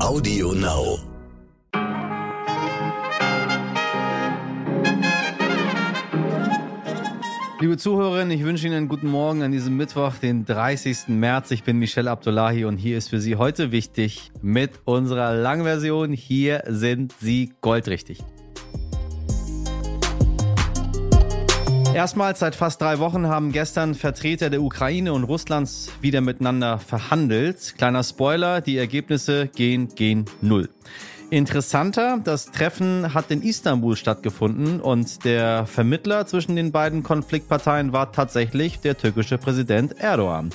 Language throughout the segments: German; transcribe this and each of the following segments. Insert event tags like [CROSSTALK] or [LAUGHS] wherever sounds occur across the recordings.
Audio Now. Liebe Zuhörerinnen, ich wünsche Ihnen einen guten Morgen an diesem Mittwoch, den 30. März. Ich bin Michelle Abdullahi und hier ist für Sie heute wichtig mit unserer Langversion. Hier sind Sie goldrichtig. Erstmals seit fast drei Wochen haben gestern Vertreter der Ukraine und Russlands wieder miteinander verhandelt. Kleiner Spoiler, die Ergebnisse gehen gehen null. Interessanter, das Treffen hat in Istanbul stattgefunden und der Vermittler zwischen den beiden Konfliktparteien war tatsächlich der türkische Präsident Erdogan.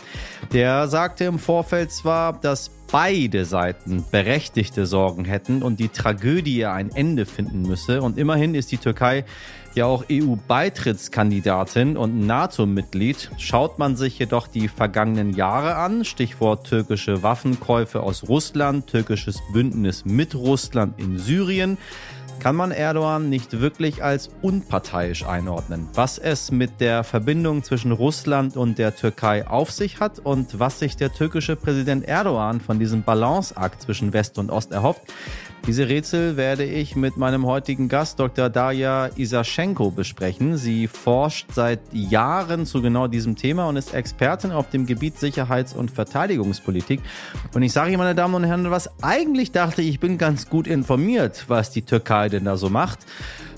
Der sagte im Vorfeld zwar, dass beide Seiten berechtigte Sorgen hätten und die Tragödie ein Ende finden müsse und immerhin ist die Türkei ja auch EU-Beitrittskandidatin und NATO-Mitglied. Schaut man sich jedoch die vergangenen Jahre an, Stichwort türkische Waffenkäufe aus Russland, türkisches Bündnis mit Russland in Syrien, kann man Erdogan nicht wirklich als unparteiisch einordnen. Was es mit der Verbindung zwischen Russland und der Türkei auf sich hat und was sich der türkische Präsident Erdogan von diesem Balanceakt zwischen West und Ost erhofft, diese Rätsel werde ich mit meinem heutigen Gast Dr. Darja Isaschenko besprechen. Sie forscht seit Jahren zu genau diesem Thema und ist Expertin auf dem Gebiet Sicherheits- und Verteidigungspolitik. Und ich sage Ihnen, meine Damen und Herren, was eigentlich dachte ich, bin ganz gut informiert, was die Türkei denn da so macht.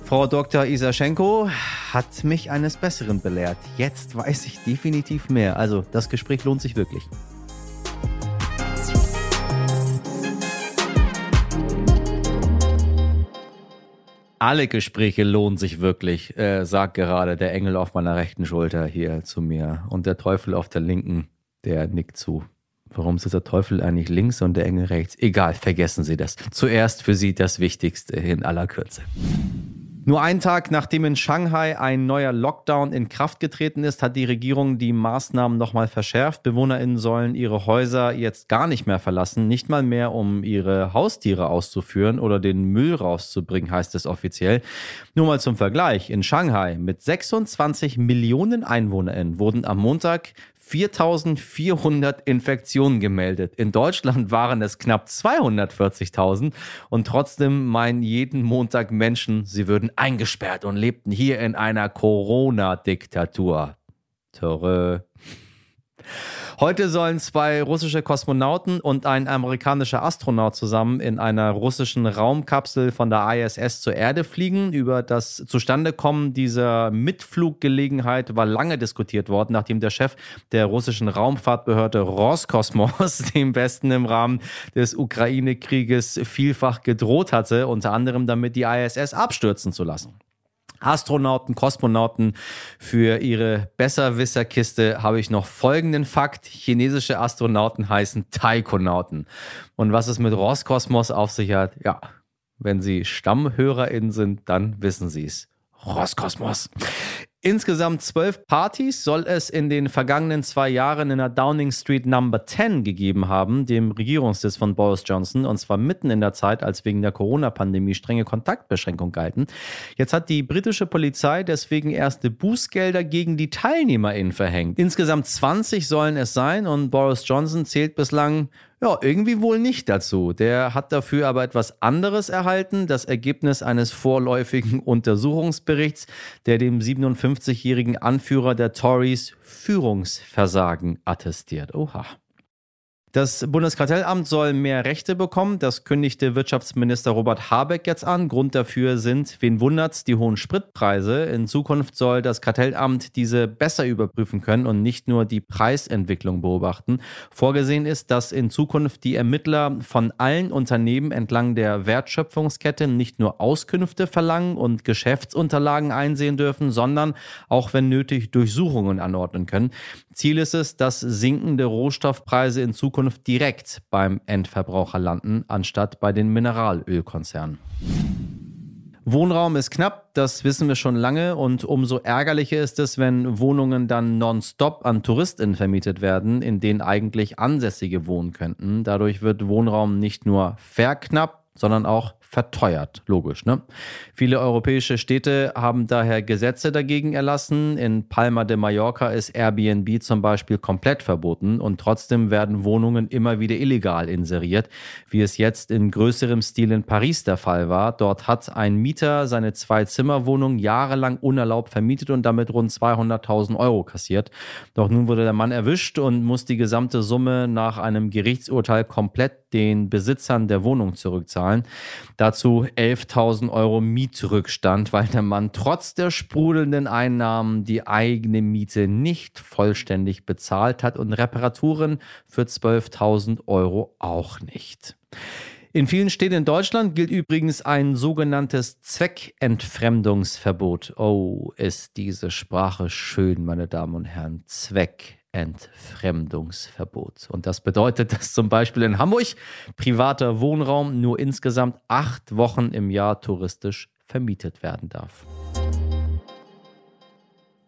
Frau Dr. Isaschenko hat mich eines Besseren belehrt. Jetzt weiß ich definitiv mehr. Also das Gespräch lohnt sich wirklich. Alle Gespräche lohnen sich wirklich, äh, sagt gerade der Engel auf meiner rechten Schulter hier zu mir. Und der Teufel auf der linken, der nickt zu. Warum ist der Teufel eigentlich links und der Engel rechts? Egal, vergessen Sie das. Zuerst für Sie das Wichtigste in aller Kürze. Nur einen Tag nachdem in Shanghai ein neuer Lockdown in Kraft getreten ist, hat die Regierung die Maßnahmen nochmal verschärft. BewohnerInnen sollen ihre Häuser jetzt gar nicht mehr verlassen, nicht mal mehr, um ihre Haustiere auszuführen oder den Müll rauszubringen, heißt es offiziell. Nur mal zum Vergleich. In Shanghai mit 26 Millionen EinwohnerInnen wurden am Montag 4400 Infektionen gemeldet. In Deutschland waren es knapp 240.000 und trotzdem meinen jeden Montag Menschen, sie würden eingesperrt und lebten hier in einer Corona-Diktatur. Törö. Heute sollen zwei russische Kosmonauten und ein amerikanischer Astronaut zusammen in einer russischen Raumkapsel von der ISS zur Erde fliegen. Über das Zustandekommen dieser Mitfluggelegenheit war lange diskutiert worden, nachdem der Chef der russischen Raumfahrtbehörde Roskosmos [LAUGHS] dem Westen im Rahmen des Ukraine-Krieges vielfach gedroht hatte, unter anderem damit die ISS abstürzen zu lassen. Astronauten, Kosmonauten. Für ihre Besserwisserkiste habe ich noch folgenden Fakt. Chinesische Astronauten heißen Taikonauten. Und was es mit Roskosmos auf sich hat, ja, wenn Sie StammhörerInnen sind, dann wissen Sie es. Roskosmos. Insgesamt zwölf Partys soll es in den vergangenen zwei Jahren in der Downing Street Number 10 gegeben haben, dem Regierungssitz von Boris Johnson, und zwar mitten in der Zeit, als wegen der Corona-Pandemie strenge Kontaktbeschränkungen galten. Jetzt hat die britische Polizei deswegen erste Bußgelder gegen die TeilnehmerInnen verhängt. Insgesamt 20 sollen es sein und Boris Johnson zählt bislang ja, irgendwie wohl nicht dazu. Der hat dafür aber etwas anderes erhalten, das Ergebnis eines vorläufigen Untersuchungsberichts, der dem 57-jährigen Anführer der Tories Führungsversagen attestiert. Oha. Das Bundeskartellamt soll mehr Rechte bekommen. Das kündigte Wirtschaftsminister Robert Habeck jetzt an. Grund dafür sind, wen wundert's, die hohen Spritpreise. In Zukunft soll das Kartellamt diese besser überprüfen können und nicht nur die Preisentwicklung beobachten. Vorgesehen ist, dass in Zukunft die Ermittler von allen Unternehmen entlang der Wertschöpfungskette nicht nur Auskünfte verlangen und Geschäftsunterlagen einsehen dürfen, sondern auch, wenn nötig, Durchsuchungen anordnen können. Ziel ist es, dass sinkende Rohstoffpreise in Zukunft Zukunft direkt beim Endverbraucher landen, anstatt bei den Mineralölkonzernen. Wohnraum ist knapp, das wissen wir schon lange und umso ärgerlicher ist es, wenn Wohnungen dann nonstop an TouristInnen vermietet werden, in denen eigentlich Ansässige wohnen könnten. Dadurch wird Wohnraum nicht nur verknappt, sondern auch verteuert. Logisch, ne? Viele europäische Städte haben daher Gesetze dagegen erlassen. In Palma de Mallorca ist Airbnb zum Beispiel komplett verboten und trotzdem werden Wohnungen immer wieder illegal inseriert, wie es jetzt in größerem Stil in Paris der Fall war. Dort hat ein Mieter seine Zwei-Zimmer-Wohnung jahrelang unerlaubt vermietet und damit rund 200.000 Euro kassiert. Doch nun wurde der Mann erwischt und muss die gesamte Summe nach einem Gerichtsurteil komplett den Besitzern der Wohnung zurückzahlen. Dazu 11.000 Euro Mietrückstand, weil der Mann trotz der sprudelnden Einnahmen die eigene Miete nicht vollständig bezahlt hat und Reparaturen für 12.000 Euro auch nicht. In vielen Städten in Deutschland gilt übrigens ein sogenanntes Zweckentfremdungsverbot. Oh, ist diese Sprache schön, meine Damen und Herren. Zweckentfremdungsverbot. Und das bedeutet, dass zum Beispiel in Hamburg privater Wohnraum nur insgesamt acht Wochen im Jahr touristisch vermietet werden darf.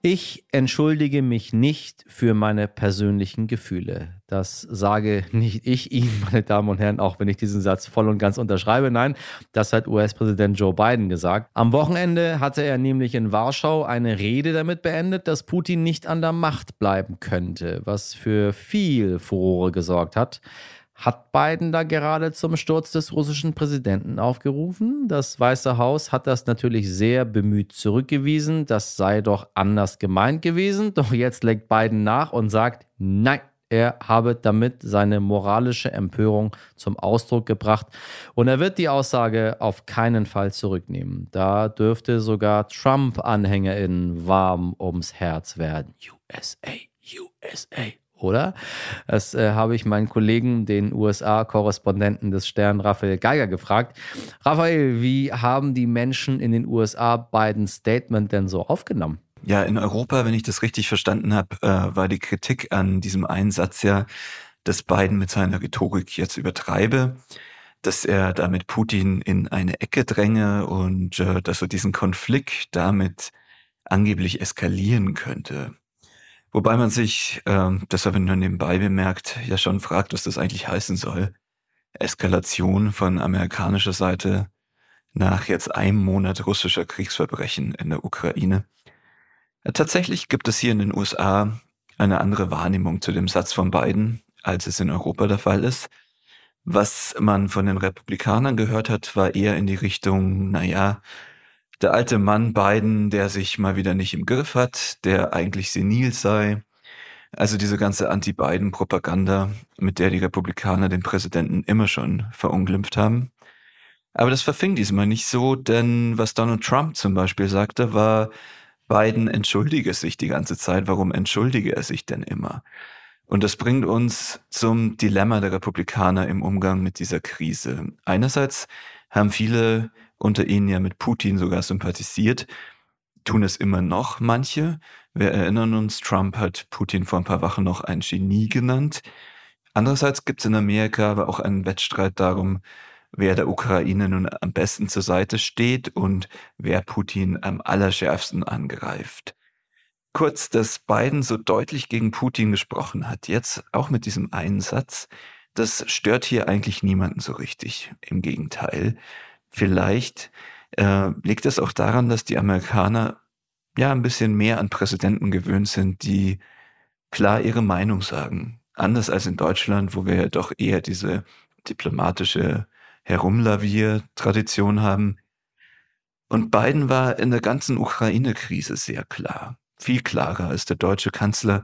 Ich entschuldige mich nicht für meine persönlichen Gefühle. Das sage nicht ich [LAUGHS] Ihnen, meine Damen und Herren, auch wenn ich diesen Satz voll und ganz unterschreibe. Nein, das hat US-Präsident Joe Biden gesagt. Am Wochenende hatte er nämlich in Warschau eine Rede damit beendet, dass Putin nicht an der Macht bleiben könnte, was für viel Furore gesorgt hat. Hat Biden da gerade zum Sturz des russischen Präsidenten aufgerufen? Das Weiße Haus hat das natürlich sehr bemüht zurückgewiesen. Das sei doch anders gemeint gewesen. Doch jetzt legt Biden nach und sagt, nein, er habe damit seine moralische Empörung zum Ausdruck gebracht und er wird die Aussage auf keinen Fall zurücknehmen. Da dürfte sogar Trump-AnhängerInnen warm ums Herz werden. USA, USA oder? Das äh, habe ich meinen Kollegen, den USA-Korrespondenten des Stern, Raphael Geiger, gefragt. Raphael, wie haben die Menschen in den USA Bidens Statement denn so aufgenommen? Ja, in Europa, wenn ich das richtig verstanden habe, äh, war die Kritik an diesem Einsatz ja, dass Biden mit seiner Rhetorik jetzt übertreibe, dass er damit Putin in eine Ecke dränge und äh, dass er diesen Konflikt damit angeblich eskalieren könnte. Wobei man sich, ähm, das habe ich nur nebenbei bemerkt, ja schon fragt, was das eigentlich heißen soll. Eskalation von amerikanischer Seite nach jetzt einem Monat russischer Kriegsverbrechen in der Ukraine. Ja, tatsächlich gibt es hier in den USA eine andere Wahrnehmung zu dem Satz von Biden, als es in Europa der Fall ist. Was man von den Republikanern gehört hat, war eher in die Richtung, naja, der alte Mann Biden, der sich mal wieder nicht im Griff hat, der eigentlich senil sei. Also diese ganze Anti-Biden-Propaganda, mit der die Republikaner den Präsidenten immer schon verunglimpft haben. Aber das verfing diesmal nicht so, denn was Donald Trump zum Beispiel sagte, war, Biden entschuldige sich die ganze Zeit. Warum entschuldige er sich denn immer? Und das bringt uns zum Dilemma der Republikaner im Umgang mit dieser Krise. Einerseits haben viele unter ihnen ja mit Putin sogar sympathisiert, tun es immer noch manche. Wir erinnern uns, Trump hat Putin vor ein paar Wochen noch ein Genie genannt. Andererseits gibt es in Amerika aber auch einen Wettstreit darum, wer der Ukraine nun am besten zur Seite steht und wer Putin am allerschärfsten angreift. Kurz, dass Biden so deutlich gegen Putin gesprochen hat, jetzt auch mit diesem einen Satz, das stört hier eigentlich niemanden so richtig. Im Gegenteil. Vielleicht äh, liegt es auch daran, dass die Amerikaner ja ein bisschen mehr an Präsidenten gewöhnt sind, die klar ihre Meinung sagen. Anders als in Deutschland, wo wir ja doch eher diese diplomatische Herumlavier-Tradition haben. Und Biden war in der ganzen Ukraine-Krise sehr klar. Viel klarer als der deutsche Kanzler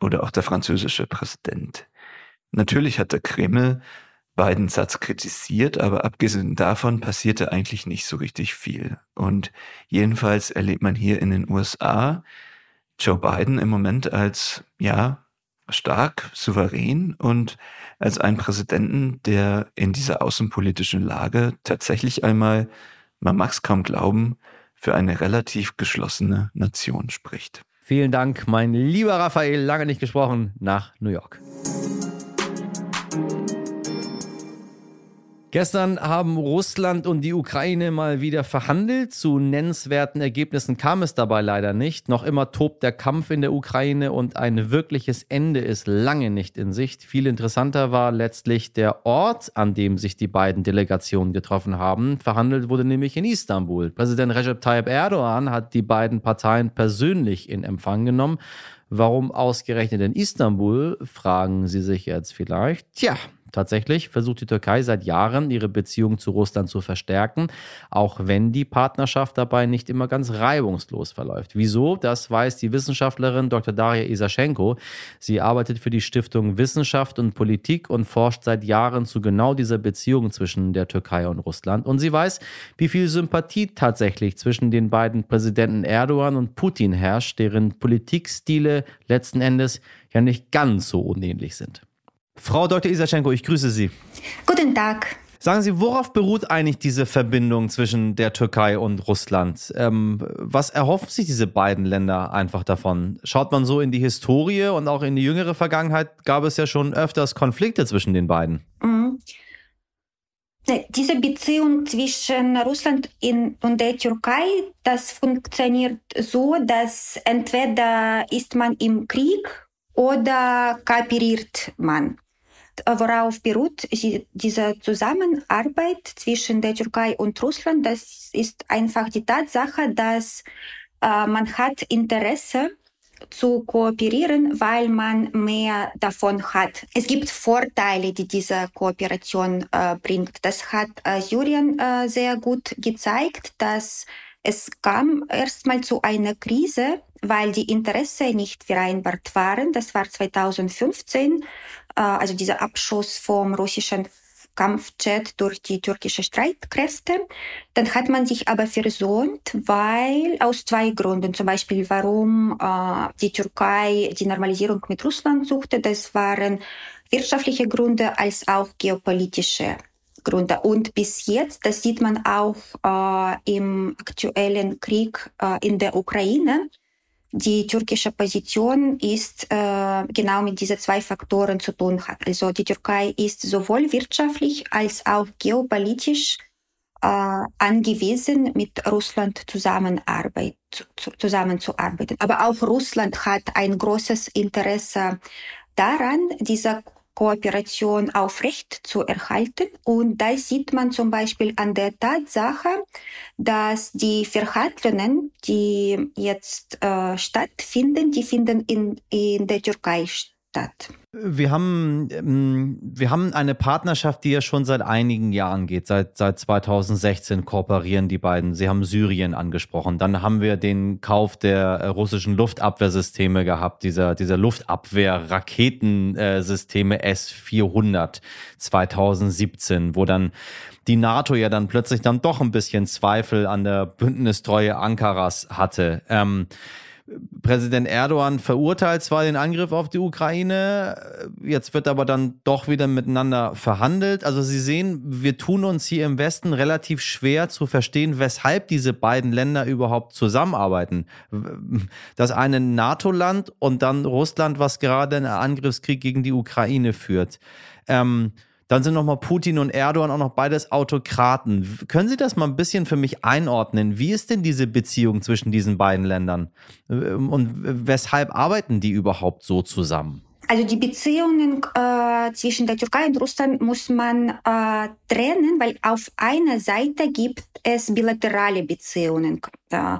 oder auch der französische Präsident. Natürlich hat der Kreml beiden Satz kritisiert, aber abgesehen davon passierte eigentlich nicht so richtig viel. Und jedenfalls erlebt man hier in den USA Joe Biden im Moment als, ja, stark, souverän und als einen Präsidenten, der in dieser außenpolitischen Lage tatsächlich einmal, man mag es kaum glauben, für eine relativ geschlossene Nation spricht. Vielen Dank, mein lieber Raphael, lange nicht gesprochen, nach New York. Gestern haben Russland und die Ukraine mal wieder verhandelt. Zu nennenswerten Ergebnissen kam es dabei leider nicht. Noch immer tobt der Kampf in der Ukraine und ein wirkliches Ende ist lange nicht in Sicht. Viel interessanter war letztlich der Ort, an dem sich die beiden Delegationen getroffen haben. Verhandelt wurde nämlich in Istanbul. Präsident Recep Tayyip Erdogan hat die beiden Parteien persönlich in Empfang genommen. Warum ausgerechnet in Istanbul, fragen Sie sich jetzt vielleicht. Tja, Tatsächlich versucht die Türkei seit Jahren, ihre Beziehung zu Russland zu verstärken, auch wenn die Partnerschaft dabei nicht immer ganz reibungslos verläuft. Wieso? Das weiß die Wissenschaftlerin Dr. Daria Isaschenko. Sie arbeitet für die Stiftung Wissenschaft und Politik und forscht seit Jahren zu genau dieser Beziehung zwischen der Türkei und Russland. Und sie weiß, wie viel Sympathie tatsächlich zwischen den beiden Präsidenten Erdogan und Putin herrscht, deren Politikstile letzten Endes ja nicht ganz so unähnlich sind. Frau Dr. Isaschenko, ich grüße Sie. Guten Tag. Sagen Sie, worauf beruht eigentlich diese Verbindung zwischen der Türkei und Russland? Ähm, was erhoffen sich diese beiden Länder einfach davon? Schaut man so in die Historie und auch in die jüngere Vergangenheit, gab es ja schon öfters Konflikte zwischen den beiden. Mhm. Diese Beziehung zwischen Russland und der Türkei, das funktioniert so, dass entweder ist man im Krieg oder kooperiert man worauf beruht diese Zusammenarbeit zwischen der Türkei und Russland? Das ist einfach die Tatsache, dass äh, man hat Interesse zu kooperieren, weil man mehr davon hat. Es gibt Vorteile, die diese Kooperation äh, bringt. Das hat äh, Syrien äh, sehr gut gezeigt, dass es kam erstmal zu einer Krise, weil die Interessen nicht vereinbart waren. Das war 2015 äh, also dieser Abschuss vom russischen Kampfjet durch die türkische Streitkräfte. Dann hat man sich aber versöhnt, weil aus zwei Gründen. Zum Beispiel, warum äh, die Türkei die Normalisierung mit Russland suchte. Das waren wirtschaftliche Gründe als auch geopolitische Gründe. Und bis jetzt, das sieht man auch äh, im aktuellen Krieg äh, in der Ukraine, die türkische Position ist äh, genau mit diesen zwei Faktoren zu tun hat. Also die Türkei ist sowohl wirtschaftlich als auch geopolitisch äh, angewiesen, mit Russland zusammenarbeit, zu, zusammenzuarbeiten. Aber auch Russland hat ein großes Interesse daran, diese Kooperation aufrecht zu erhalten. Und da sieht man zum Beispiel an der Tatsache, dass die Verhandlungen, die jetzt äh, stattfinden, die finden in, in der Türkei statt statt. Wir haben, ähm, wir haben eine Partnerschaft, die ja schon seit einigen Jahren geht. Seit, seit 2016 kooperieren die beiden. Sie haben Syrien angesprochen. Dann haben wir den Kauf der äh, russischen Luftabwehrsysteme gehabt, dieser, dieser Luftabwehr-Raketensysteme S-400 2017, wo dann die NATO ja dann plötzlich dann doch ein bisschen Zweifel an der Bündnistreue Ankaras hatte. Ähm, Präsident Erdogan verurteilt zwar den Angriff auf die Ukraine, jetzt wird aber dann doch wieder miteinander verhandelt. Also Sie sehen, wir tun uns hier im Westen relativ schwer zu verstehen, weshalb diese beiden Länder überhaupt zusammenarbeiten. Das eine NATO-Land und dann Russland, was gerade einen Angriffskrieg gegen die Ukraine führt. Ähm, dann sind nochmal Putin und Erdogan auch noch beides Autokraten. Können Sie das mal ein bisschen für mich einordnen? Wie ist denn diese Beziehung zwischen diesen beiden Ländern? Und weshalb arbeiten die überhaupt so zusammen? Also die Beziehungen äh, zwischen der Türkei und Russland muss man äh, trennen, weil auf einer Seite gibt es bilaterale Beziehungen. Äh,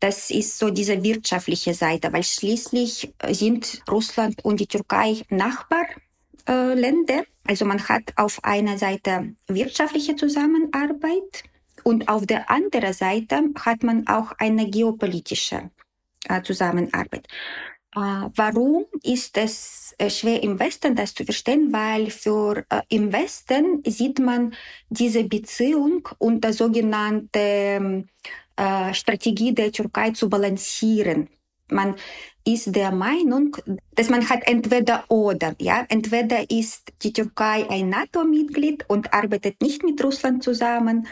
das ist so diese wirtschaftliche Seite, weil schließlich sind Russland und die Türkei Nachbarländer. Also man hat auf einer Seite wirtschaftliche Zusammenarbeit und auf der anderen Seite hat man auch eine geopolitische äh, Zusammenarbeit. Äh, warum ist es äh, schwer im Westen das zu verstehen? Weil für äh, im Westen sieht man diese Beziehung unter sogenannte äh, Strategie der Türkei zu balancieren. Man ist der Meinung, dass man hat entweder oder, ja, entweder ist die Türkei ein NATO-Mitglied und arbeitet nicht mit Russland zusammen,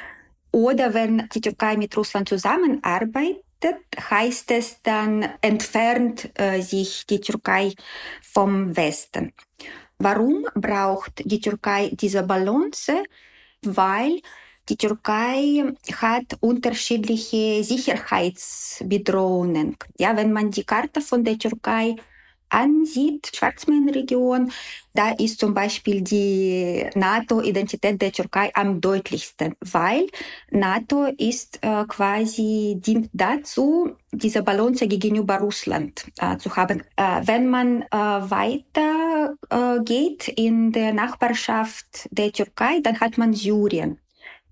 oder wenn die Türkei mit Russland zusammenarbeitet, heißt es dann entfernt äh, sich die Türkei vom Westen. Warum braucht die Türkei diese Balance? weil die Türkei hat unterschiedliche Sicherheitsbedrohungen. Ja, wenn man die Karte von der Türkei ansieht, Schwarzmeerregion, da ist zum Beispiel die NATO-Identität der Türkei am deutlichsten, weil NATO ist äh, quasi dient dazu, diese Balance gegenüber Russland äh, zu haben. Äh, wenn man weiter geht in der Nachbarschaft der Türkei, dann hat man Syrien.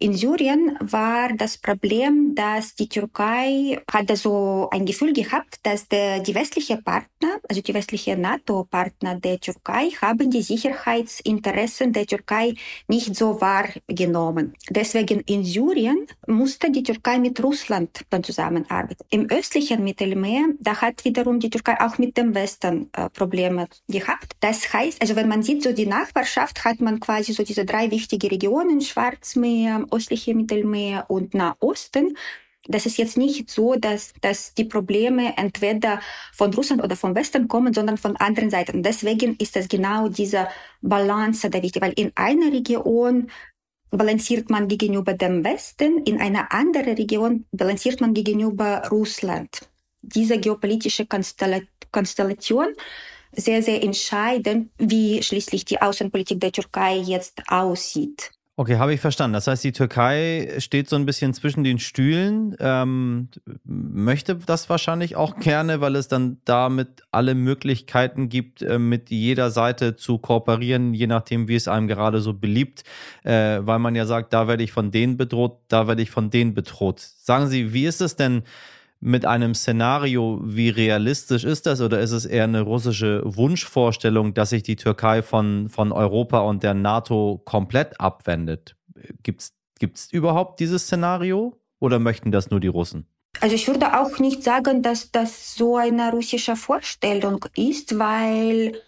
In Syrien war das Problem, dass die Türkei hatte so ein Gefühl gehabt, dass der, die westliche Partner, also die westliche NATO-Partner der Türkei, haben die Sicherheitsinteressen der Türkei nicht so wahrgenommen. Deswegen in Syrien musste die Türkei mit Russland dann zusammenarbeiten. Im östlichen Mittelmeer, da hat wiederum die Türkei auch mit dem Westen äh, Probleme gehabt. Das heißt, also wenn man sieht, so die Nachbarschaft hat man quasi so diese drei wichtige Regionen, Schwarzmeer, östliche Mittelmeer und Nahosten. Das ist jetzt nicht so, dass, dass die Probleme entweder von Russland oder vom Westen kommen, sondern von anderen Seiten. Deswegen ist es genau diese Balance da wichtig, weil in einer Region balanciert man gegenüber dem Westen, in einer anderen Region balanciert man gegenüber Russland. Diese geopolitische Konstellation sehr, sehr entscheidend, wie schließlich die Außenpolitik der Türkei jetzt aussieht. Okay, habe ich verstanden. Das heißt, die Türkei steht so ein bisschen zwischen den Stühlen, ähm, möchte das wahrscheinlich auch gerne, weil es dann damit alle Möglichkeiten gibt, äh, mit jeder Seite zu kooperieren, je nachdem, wie es einem gerade so beliebt, äh, weil man ja sagt, da werde ich von denen bedroht, da werde ich von denen bedroht. Sagen Sie, wie ist es denn? Mit einem Szenario, wie realistisch ist das oder ist es eher eine russische Wunschvorstellung, dass sich die Türkei von, von Europa und der NATO komplett abwendet? Gibt es überhaupt dieses Szenario oder möchten das nur die Russen? Also ich würde auch nicht sagen, dass das so eine russische Vorstellung ist, weil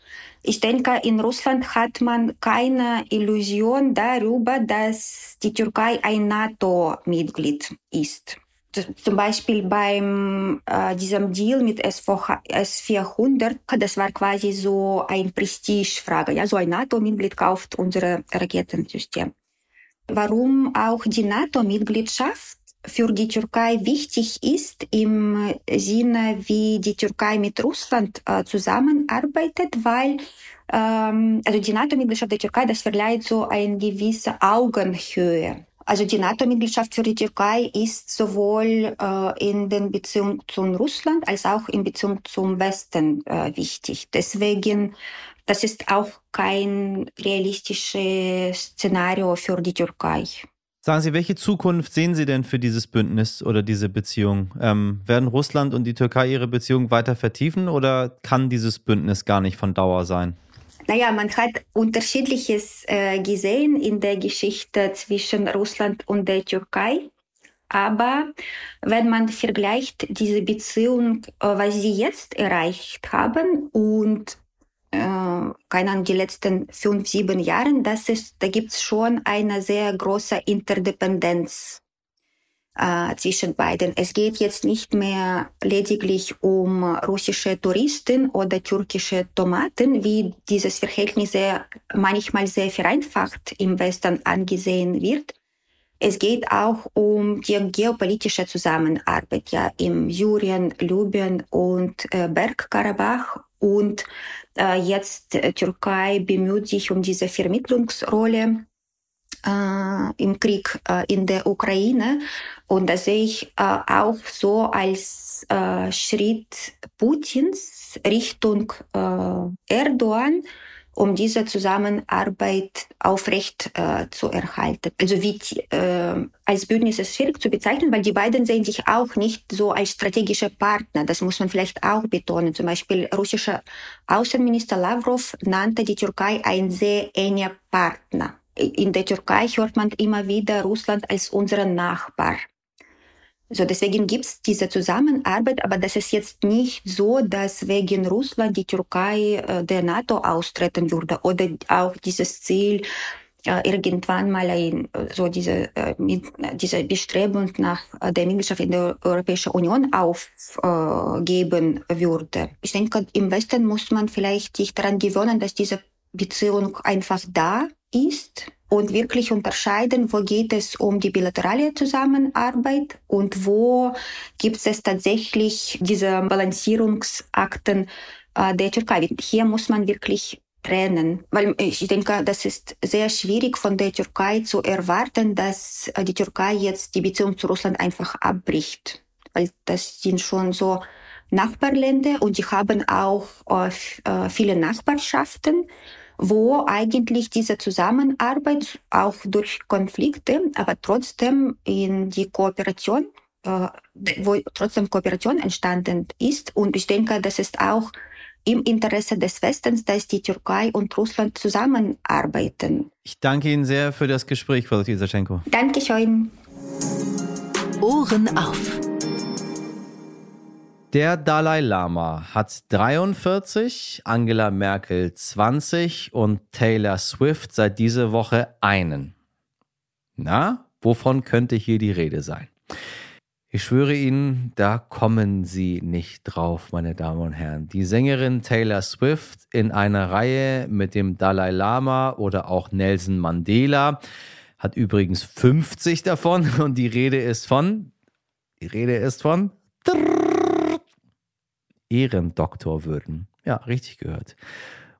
ich denke, in Russland hat man keine Illusion darüber, dass die Türkei ein NATO-Mitglied ist zum Beispiel beim äh, diesem Deal mit S400, das war quasi so ein Prestigefrage. Ja, so ein NATO-Mitglied kauft unsere Raketensystem. Warum auch die NATO-Mitgliedschaft für die Türkei wichtig ist im Sinne, wie die Türkei mit Russland äh, zusammenarbeitet, weil ähm, also die NATO-Mitgliedschaft der Türkei, das verleiht so eine gewisse Augenhöhe also die NATO-Mitgliedschaft für die Türkei ist sowohl äh, in den Beziehungen zu Russland als auch in Beziehung zum Westen äh, wichtig. Deswegen, das ist auch kein realistisches Szenario für die Türkei. Sagen Sie, welche Zukunft sehen Sie denn für dieses Bündnis oder diese Beziehung? Ähm, werden Russland und die Türkei ihre Beziehung weiter vertiefen oder kann dieses Bündnis gar nicht von Dauer sein? Naja, man hat unterschiedliches äh, gesehen in der Geschichte zwischen Russland und der Türkei. Aber wenn man vergleicht diese Beziehung, äh, was sie jetzt erreicht haben und äh, keine Ahnung, die letzten fünf, sieben Jahren, das ist, da gibt es schon eine sehr große Interdependenz äh, zwischen beiden. Es geht jetzt nicht mehr lediglich um russische Touristen oder türkische Tomaten, wie dieses Verhältnis sehr, manchmal sehr vereinfacht im Westen angesehen wird. Es geht auch um die geopolitische Zusammenarbeit ja, im Syrien, Libyen und äh, Bergkarabach. Und äh, jetzt äh, Türkei bemüht sich um diese Vermittlungsrolle äh, im Krieg äh, in der Ukraine. Und das sehe ich äh, auch so als Schritt Putins Richtung Erdogan, um diese Zusammenarbeit aufrecht äh, zu erhalten. Also wie äh, als Bündnis ist schwierig zu bezeichnen, weil die beiden sehen sich auch nicht so als strategische Partner. Das muss man vielleicht auch betonen. Zum Beispiel russischer Außenminister Lavrov nannte die Türkei ein sehr enger Partner in der Türkei hört man immer wieder Russland als unseren Nachbar. So, deswegen gibt's diese Zusammenarbeit, aber das ist jetzt nicht so, dass wegen Russland die Türkei äh, der NATO austreten würde oder auch dieses Ziel, äh, irgendwann mal ein, so diese, äh, mit, diese Bestrebung nach äh, der Mitgliedschaft in der Europäischen Union aufgeben äh, würde. Ich denke, im Westen muss man vielleicht sich daran gewöhnen, dass diese Beziehung einfach da ist und wirklich unterscheiden, wo geht es um die bilaterale Zusammenarbeit und wo gibt es tatsächlich diese Balancierungsakten äh, der Türkei. Hier muss man wirklich trennen, weil ich denke, das ist sehr schwierig von der Türkei zu erwarten, dass äh, die Türkei jetzt die Beziehung zu Russland einfach abbricht, weil das sind schon so Nachbarländer und die haben auch äh, äh, viele Nachbarschaften, wo eigentlich diese Zusammenarbeit auch durch Konflikte, aber trotzdem in die Kooperation, äh, wo trotzdem Kooperation entstanden ist. Und ich denke, das ist auch im Interesse des Westens, dass die Türkei und Russland zusammenarbeiten. Ich danke Ihnen sehr für das Gespräch, Frau Isaschenko. Dankeschön. Ohren auf. Der Dalai Lama hat 43, Angela Merkel 20 und Taylor Swift seit dieser Woche einen. Na, wovon könnte hier die Rede sein? Ich schwöre Ihnen, da kommen Sie nicht drauf, meine Damen und Herren. Die Sängerin Taylor Swift in einer Reihe mit dem Dalai Lama oder auch Nelson Mandela hat übrigens 50 davon [LAUGHS] und die Rede ist von, die Rede ist von Ehrendoktorwürden. Ja, richtig gehört.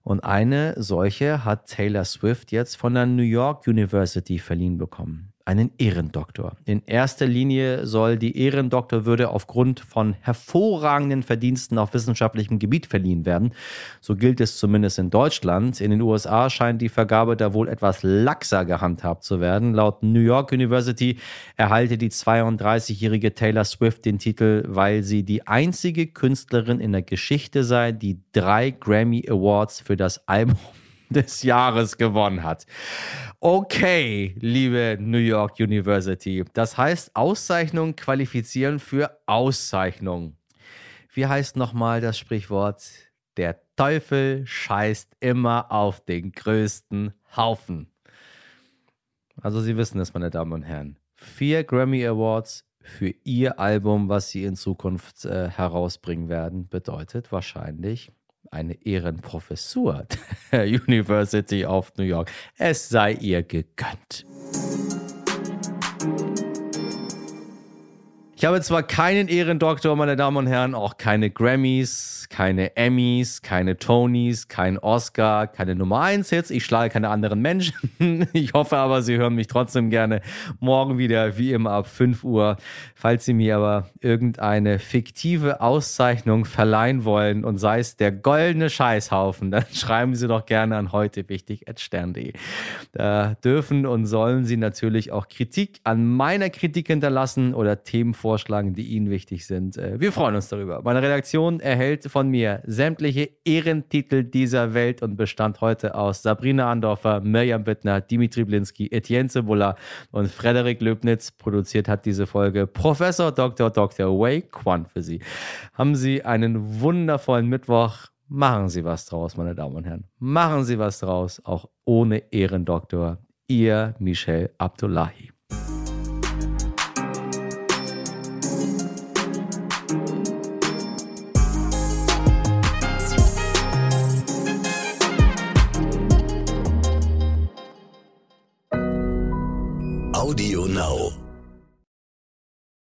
Und eine solche hat Taylor Swift jetzt von der New York University verliehen bekommen einen Ehrendoktor. In erster Linie soll die Ehrendoktorwürde aufgrund von hervorragenden Verdiensten auf wissenschaftlichem Gebiet verliehen werden. So gilt es zumindest in Deutschland. In den USA scheint die Vergabe da wohl etwas laxer gehandhabt zu werden. Laut New York University erhalte die 32-jährige Taylor Swift den Titel, weil sie die einzige Künstlerin in der Geschichte sei, die drei Grammy Awards für das Album des Jahres gewonnen hat. Okay, liebe New York University. Das heißt, Auszeichnungen qualifizieren für Auszeichnung. Wie heißt nochmal das Sprichwort? Der Teufel scheißt immer auf den größten Haufen. Also Sie wissen es, meine Damen und Herren. Vier Grammy Awards für Ihr Album, was Sie in Zukunft äh, herausbringen werden, bedeutet wahrscheinlich eine Ehrenprofessur der [LAUGHS] University of New York. Es sei ihr gegönnt. Ich habe zwar keinen Ehrendoktor, meine Damen und Herren, auch keine Grammys, keine Emmys, keine Tonys, kein Oscar, keine Nummer 1 Hits. Ich schlage keine anderen Menschen. [LAUGHS] Ich hoffe aber, Sie hören mich trotzdem gerne morgen wieder, wie immer ab 5 Uhr. Falls Sie mir aber irgendeine fiktive Auszeichnung verleihen wollen und sei es der goldene Scheißhaufen, [LAUGHS] dann schreiben Sie doch gerne an heute. Da dürfen und sollen Sie natürlich auch Kritik an meiner Kritik hinterlassen oder Themen vor vorschlagen, die Ihnen wichtig sind. Äh, wir freuen uns darüber. Meine Redaktion erhält von mir sämtliche Ehrentitel dieser Welt und bestand heute aus Sabrina Andorfer, Mirjam Bittner, Dimitri Blinski, Etienne Cebula und Frederik Löbnitz. Produziert hat diese Folge Professor Dr. Dr. Wei Kwan für Sie. Haben Sie einen wundervollen Mittwoch. Machen Sie was draus, meine Damen und Herren. Machen Sie was draus, auch ohne Ehrendoktor. Ihr Michel Abdullahi.